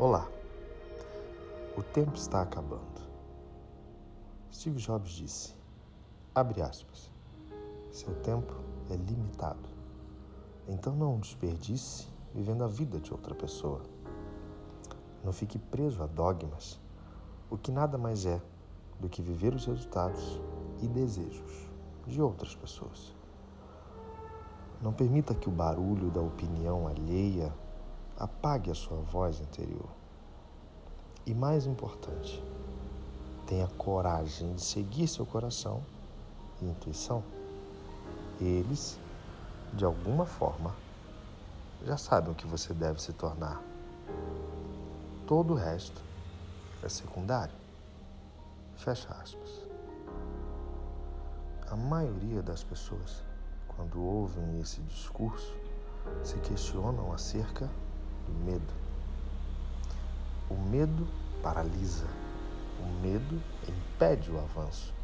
Olá, o tempo está acabando. Steve Jobs disse, abre aspas, seu tempo é limitado, então não desperdice vivendo a vida de outra pessoa. Não fique preso a dogmas, o que nada mais é do que viver os resultados e desejos de outras pessoas. Não permita que o barulho da opinião alheia apague a sua voz interior. E mais importante, tenha coragem de seguir seu coração e intuição. Eles, de alguma forma, já sabem o que você deve se tornar. Todo o resto é secundário. Fecha aspas. A maioria das pessoas, quando ouvem esse discurso, se questionam acerca do medo. O medo paralisa. O medo impede o avanço.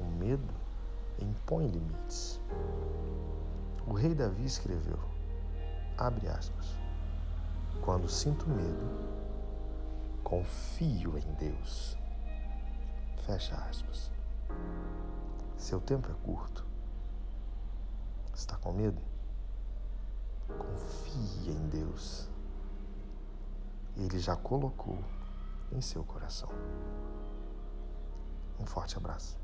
O medo impõe limites. O rei Davi escreveu, abre aspas, quando sinto medo, confio em Deus. Fecha aspas. Seu tempo é curto. Está com medo? Confie em Deus. Ele já colocou em seu coração. Um forte abraço.